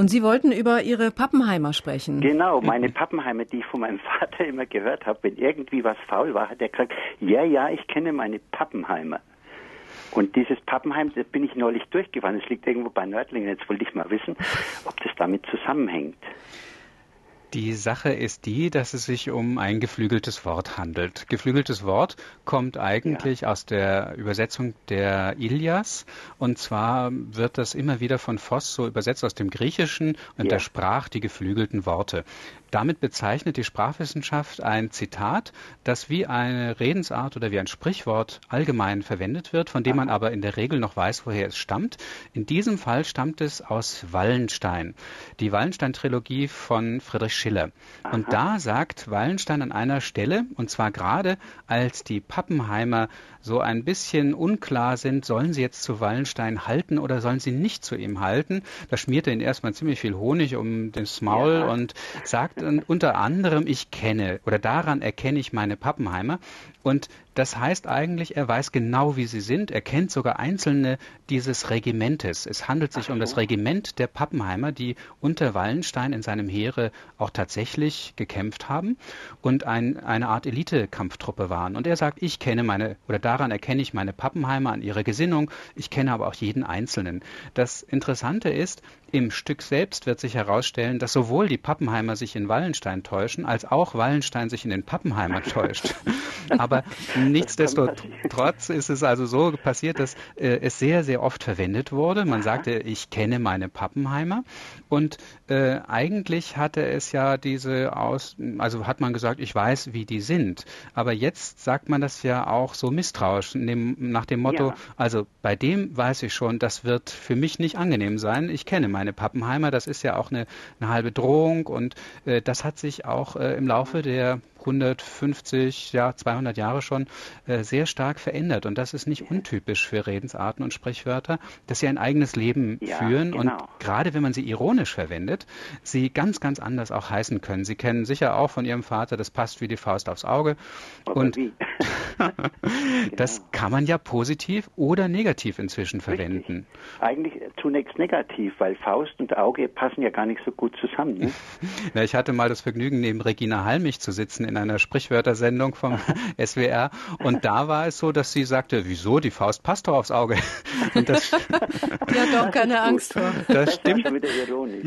Und Sie wollten über Ihre Pappenheimer sprechen. Genau, meine Pappenheimer, die ich von meinem Vater immer gehört habe, wenn irgendwie was faul war, hat er gesagt, ja, ja, ich kenne meine Pappenheimer. Und dieses Pappenheim, das bin ich neulich durchgefahren. Es liegt irgendwo bei Nördlingen. Jetzt wollte ich mal wissen, ob das damit zusammenhängt. Die Sache ist die, dass es sich um ein geflügeltes Wort handelt. Geflügeltes Wort kommt eigentlich ja. aus der Übersetzung der Ilias. Und zwar wird das immer wieder von Voss so übersetzt aus dem Griechischen und ja. der Sprach die geflügelten Worte. Damit bezeichnet die Sprachwissenschaft ein Zitat, das wie eine Redensart oder wie ein Sprichwort allgemein verwendet wird, von dem man aber in der Regel noch weiß, woher es stammt. In diesem Fall stammt es aus Wallenstein. Die Wallenstein-Trilogie von Friedrich Schiller. Und da sagt Wallenstein an einer Stelle, und zwar gerade als die Pappenheimer so ein bisschen unklar sind, sollen sie jetzt zu Wallenstein halten oder sollen sie nicht zu ihm halten, da schmiert er ihn erstmal ziemlich viel Honig um das Maul ja. und sagt unter anderem, ich kenne oder daran erkenne ich meine Pappenheimer. Und das heißt eigentlich, er weiß genau, wie sie sind. Er kennt sogar einzelne dieses Regimentes. Es handelt sich so. um das Regiment der Pappenheimer, die unter Wallenstein in seinem Heere auch tatsächlich gekämpft haben und ein, eine Art Elite-Kampftruppe waren. Und er sagt, ich kenne meine, oder daran erkenne ich meine Pappenheimer an ihrer Gesinnung. Ich kenne aber auch jeden Einzelnen. Das Interessante ist, im Stück selbst wird sich herausstellen, dass sowohl die Pappenheimer sich in Wallenstein täuschen, als auch Wallenstein sich in den Pappenheimer täuscht. Aber nichtsdestotrotz ist es also so passiert, dass äh, es sehr, sehr oft verwendet wurde. Man sagte, ich kenne meine Pappenheimer. Und äh, eigentlich hatte es ja diese aus, also hat man gesagt, ich weiß, wie die sind. Aber jetzt sagt man das ja auch so misstrauisch, nach dem Motto, ja. also bei dem weiß ich schon, das wird für mich nicht angenehm sein. Ich kenne meine Pappenheimer, das ist ja auch eine, eine halbe Drohung und äh, das hat sich auch äh, im Laufe der 150, ja 200 Jahre schon äh, sehr stark verändert. Und das ist nicht untypisch für Redensarten und Sprichwörter, dass sie ein eigenes Leben ja, führen genau. und gerade wenn man sie ironisch verwendet, sie ganz, ganz anders auch heißen können. Sie kennen sicher auch von Ihrem Vater, das passt wie die Faust aufs Auge. Aber und das genau. kann man ja positiv oder negativ inzwischen verwenden. Richtig. Eigentlich zunächst negativ, weil Faust und Auge passen ja gar nicht so gut zusammen. Ne? ja, ich hatte mal das Vergnügen, neben Regina Halmich zu sitzen in einer Sprichwörtersendung vom SWR. Und da war es so, dass sie sagte, wieso, die Faust passt doch aufs Auge. Und das, ja, doch keine Angst vor. Das stimmt.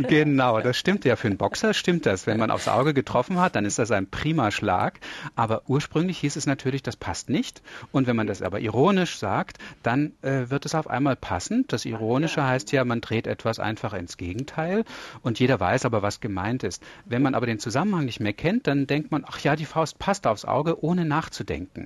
Genau, das stimmt ja. Für einen Boxer stimmt das. Wenn man aufs Auge getroffen hat, dann ist das ein prima Schlag. Aber ursprünglich hieß es natürlich, das passt nicht. Und wenn man das aber ironisch sagt, dann äh, wird es auf einmal passend. Das Ironische heißt ja, man dreht etwas einfach ins Gegenteil. Und jeder weiß aber, was gemeint ist. Wenn man aber den Zusammenhang nicht mehr kennt, dann denkt man, ach ja, die Faust passt aufs Auge, ohne nachzudenken.